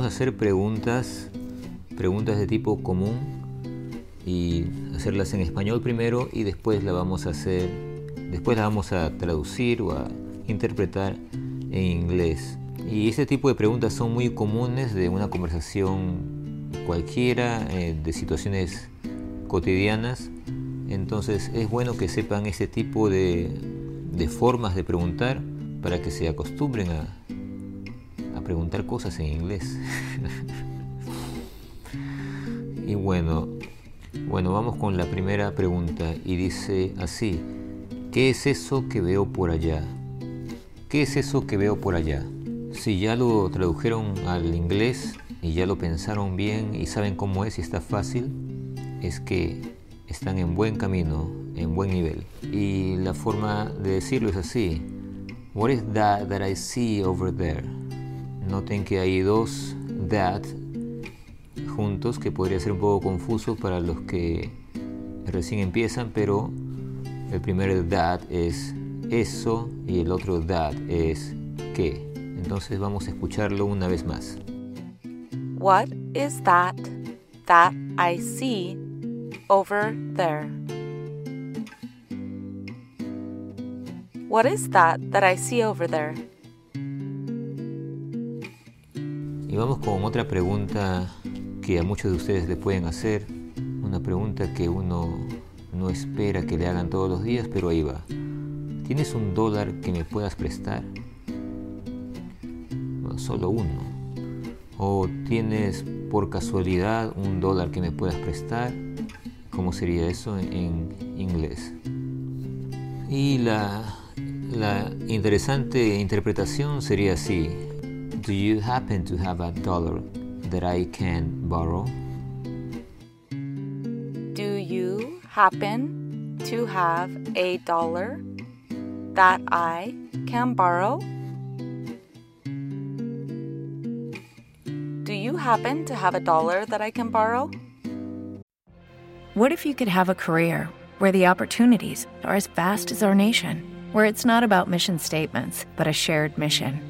Vamos a hacer preguntas, preguntas de tipo común y hacerlas en español primero y después la vamos a hacer, después la vamos a traducir o a interpretar en inglés. Y este tipo de preguntas son muy comunes de una conversación cualquiera, eh, de situaciones cotidianas. Entonces es bueno que sepan este tipo de, de formas de preguntar para que se acostumbren a, preguntar cosas en inglés. y bueno, bueno, vamos con la primera pregunta y dice así, ¿qué es eso que veo por allá? ¿Qué es eso que veo por allá? Si ya lo tradujeron al inglés y ya lo pensaron bien y saben cómo es y está fácil, es que están en buen camino, en buen nivel. Y la forma de decirlo es así. What is that that I see over there? Noten que hay dos that juntos que podría ser un poco confuso para los que recién empiezan, pero el primer that es eso y el otro that es qué. Entonces vamos a escucharlo una vez más. What is that that I see over there? What is that that I see over there? Vamos con otra pregunta que a muchos de ustedes le pueden hacer, una pregunta que uno no espera que le hagan todos los días, pero ahí va. ¿Tienes un dólar que me puedas prestar? Solo uno. ¿O tienes por casualidad un dólar que me puedas prestar? ¿Cómo sería eso en, inglés? Y la interesante interpretación sería así. Do you happen to have a dollar that I can borrow? Do you happen to have a dollar that I can borrow? Do you happen to have a dollar that I can borrow? What if you could have a career where the opportunities are as vast as our nation, where it's not about mission statements, but a shared mission?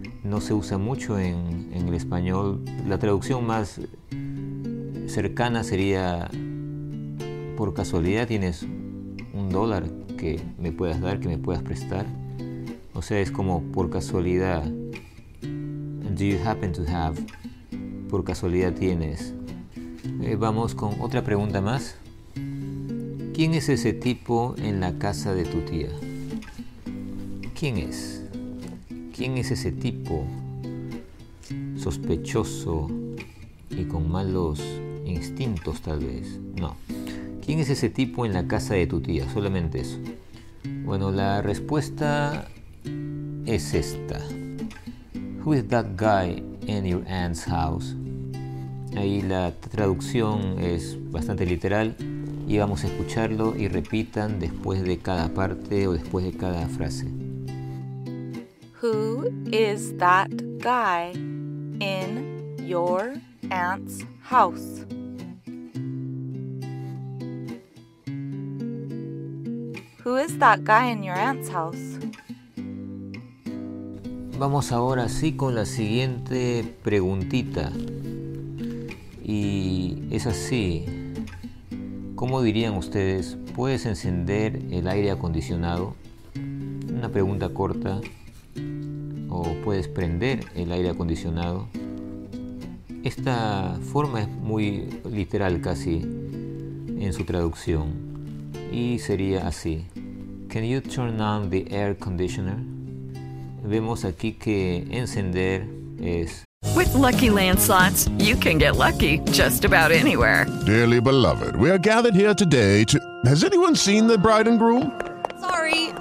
no se usa mucho en, el español. La traducción más cercana sería, por casualidad tienes un dólar que me puedas dar, que me puedas prestar. O sea, es como por casualidad. Do you happen to have? Por casualidad tienes. Eh, vamos con otra pregunta más. ¿Quién es ese tipo en la casa de tu tía? ¿Quién es? ¿Quién es ese tipo sospechoso y con malos instintos tal vez? No. ¿Quién es ese tipo en la casa de tu tía? Solamente eso. Bueno, la respuesta es esta. Who is that guy in your aunt's house? Ahí la traducción es bastante literal y vamos a escucharlo y repitan después de cada parte o después de cada frase. Who is that guy in your aunt's house? Who is that guy in your aunt's house? Vamos ahora sí con la siguiente preguntita. Y es así. ¿Cómo dirían ustedes? ¿Puedes encender el aire acondicionado? Una pregunta corta. ¿O puedes prender el aire acondicionado? Esta forma es muy literal casi en su traducción. Y sería así. Can you turn on the air conditioner? Vemos aquí que encender es With Lucky Land slots, you can get lucky just about anywhere. Dearly beloved, we are gathered here today to. Has anyone seen the bride and groom? Sorry,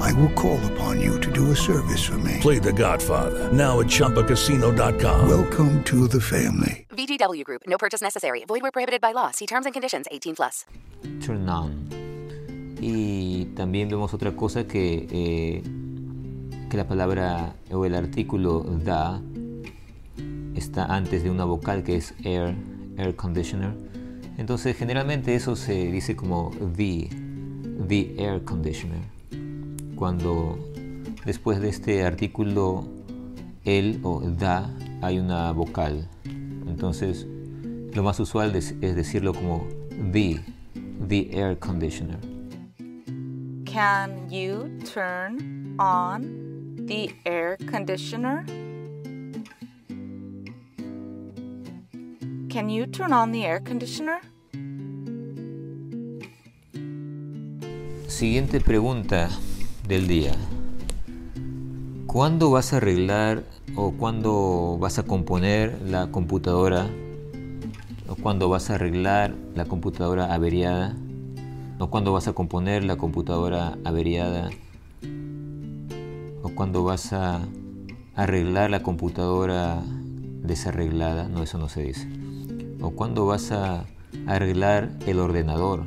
I will call upon you to do a service for me. Play The Godfather now at Choppacasino.com. Welcome to the family. VGW Group. No purchase necessary. Void where prohibited by law. See terms and conditions. 18 plus. Turn on. Y también vemos otra cosa que, eh, que la palabra o el artículo da está antes de una vocal que es air, air conditioner. Entonces generalmente eso se dice como the, the air conditioner. Cuando después de este artículo el o da hay una vocal. Entonces lo más usual es decirlo como the, the air conditioner. Can you turn on the air conditioner? Can you turn on the air conditioner? Siguiente pregunta del día. ¿Cuándo vas a arreglar o cuándo vas a componer la computadora o cuándo vas a arreglar la computadora averiada? o cuando vas a componer la computadora averiada, o cuando vas a arreglar la computadora desarreglada, no, eso no se dice, o cuando vas a arreglar el ordenador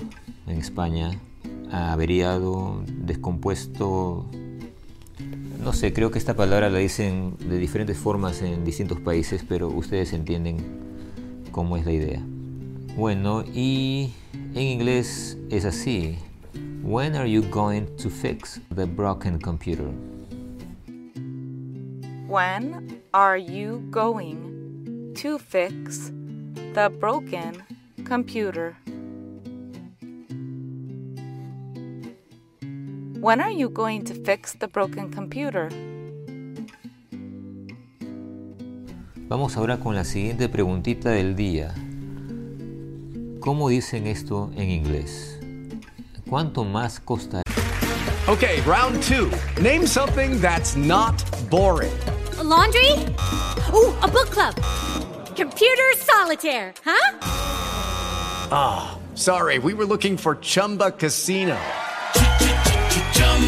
en España, averiado, descompuesto, no sé, creo que esta palabra la dicen de diferentes formas en distintos países, pero ustedes entienden cómo es la idea. Bueno, y en inglés es así. When are you going to fix the broken computer? When are you going to fix the broken computer? When are you going to fix the broken computer? Vamos ahora con la siguiente preguntita del día. ¿Cómo dicen esto en inglés? ¿Cuánto más costará? Okay, round two. Name something that's not boring. A laundry? Ooh, a book club. Computer solitaire, huh? Ah, oh, sorry, we were looking for Chumba Casino.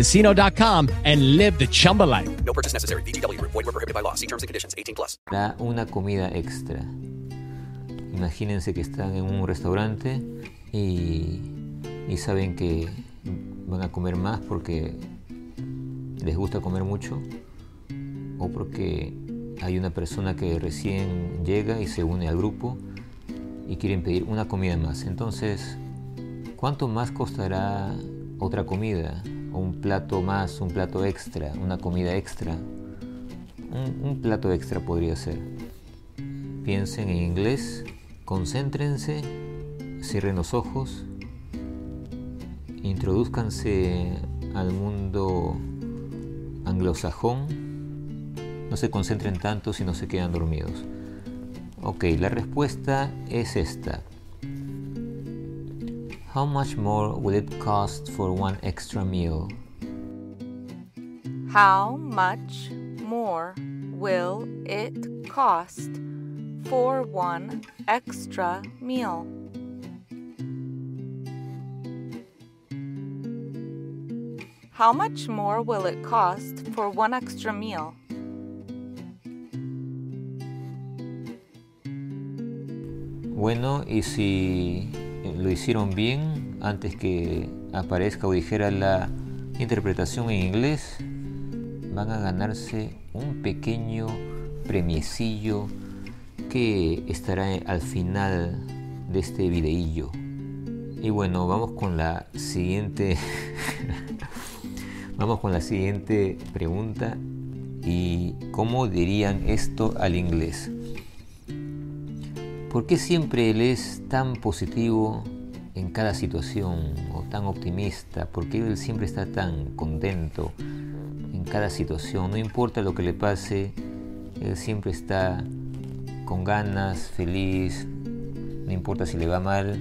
chumbacasino.com and live the Chumba life. No purchase necessary. DTW, void, were prohibited by law. See terms and conditions 18 plus. Da una comida extra. Imagínense que están en un restaurante y, y saben que van a comer más porque les gusta comer mucho o porque hay una persona que recién llega y se une al grupo y quieren pedir una comida más. Entonces, ¿cuánto más costará otra comida? Un plato más, un plato extra, una comida extra. Un, un plato extra podría ser. Piensen en inglés, concéntrense, cierren los ojos, introduzcanse al mundo anglosajón, no se concentren tanto si no se quedan dormidos. Ok, la respuesta es esta. How much more will it cost for one extra meal? How much more will it cost for one extra meal? How much more will it cost for one extra meal? Bueno, y si lo hicieron bien antes que aparezca o dijera la interpretación en inglés, van a ganarse un pequeño premiecillo que estará al final de este videillo. Y bueno, vamos con la siguiente vamos con la siguiente pregunta y cómo dirían esto al inglés. ¿Por qué siempre él es tan positivo en cada situación o tan optimista? ¿Por qué él siempre está tan contento en cada situación? No importa lo que le pase, él siempre está con ganas, feliz, no importa si le va mal.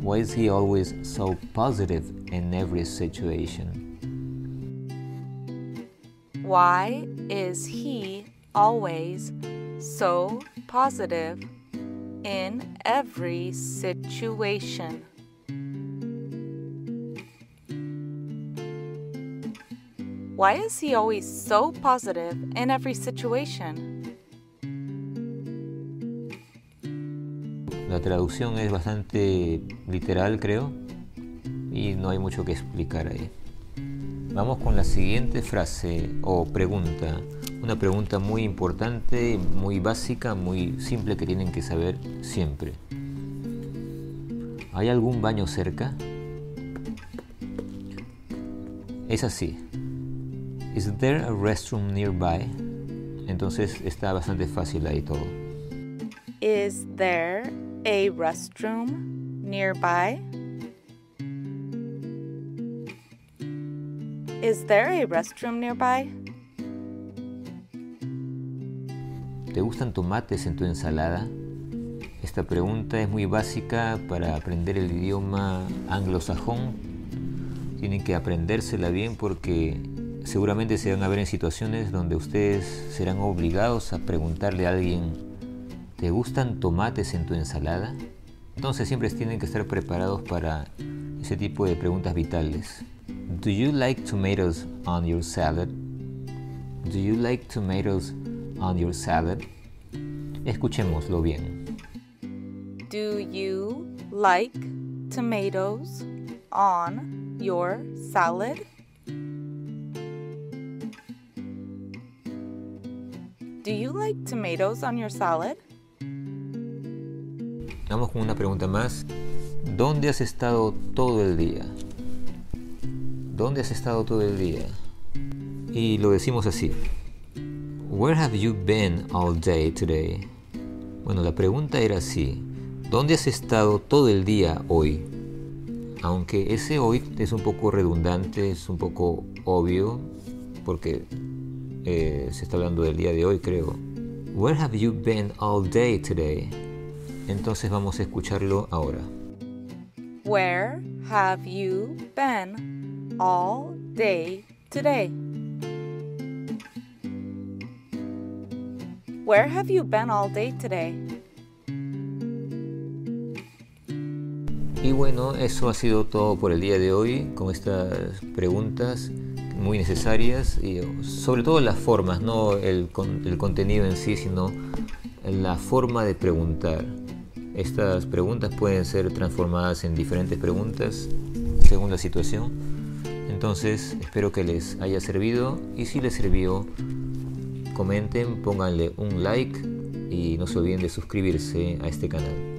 Why is he always so positive in every situation? Why is he always so positive in every situation? Why is he always so positive in every situation? La traducción es bastante literal, creo, y no hay mucho que explicar ahí. Vamos con la siguiente frase o pregunta. Una pregunta muy importante, muy básica, muy simple que tienen que saber siempre. ¿Hay algún baño cerca? Es así. Is there a restroom nearby? Entonces está bastante fácil ahí todo. Is there a restroom nearby? Is there a restroom nearby? ¿Te gustan tomates en tu ensalada? Esta pregunta es muy básica para aprender el idioma anglosajón. Tienen que aprendérsela bien porque seguramente se van a ver en situaciones donde ustedes serán obligados a preguntarle a alguien, ¿te gustan tomates en tu ensalada? Entonces siempre tienen que estar preparados para ese tipo de preguntas vitales. Do you like tomatoes on your salad? Do you like tomatoes on your salad? Escuchémoslo bien. Do you like tomatoes on your salad? Do you like tomatoes on your salad? Vamos con una pregunta más. ¿Dónde has estado todo el día? ¿Dónde has estado todo el día? Y lo decimos así. Where have you been all day today? Bueno, la pregunta era así. ¿Dónde has estado todo el día hoy? Aunque ese hoy es un poco redundante, es un poco obvio, porque eh, se está hablando del día de hoy, creo. Where have you been all day today? Entonces vamos a escucharlo ahora. Where have you been all day today? Where have you been all day today? Y bueno, eso ha sido todo por el día de hoy con estas preguntas muy necesarias y sobre todo las formas, no el, el contenido en sí, sino la forma de preguntar. Estas preguntas pueden ser transformadas en diferentes preguntas según la situación. Entonces espero que les haya servido y si les sirvió, comenten, pónganle un like y no se olviden de suscribirse a este canal.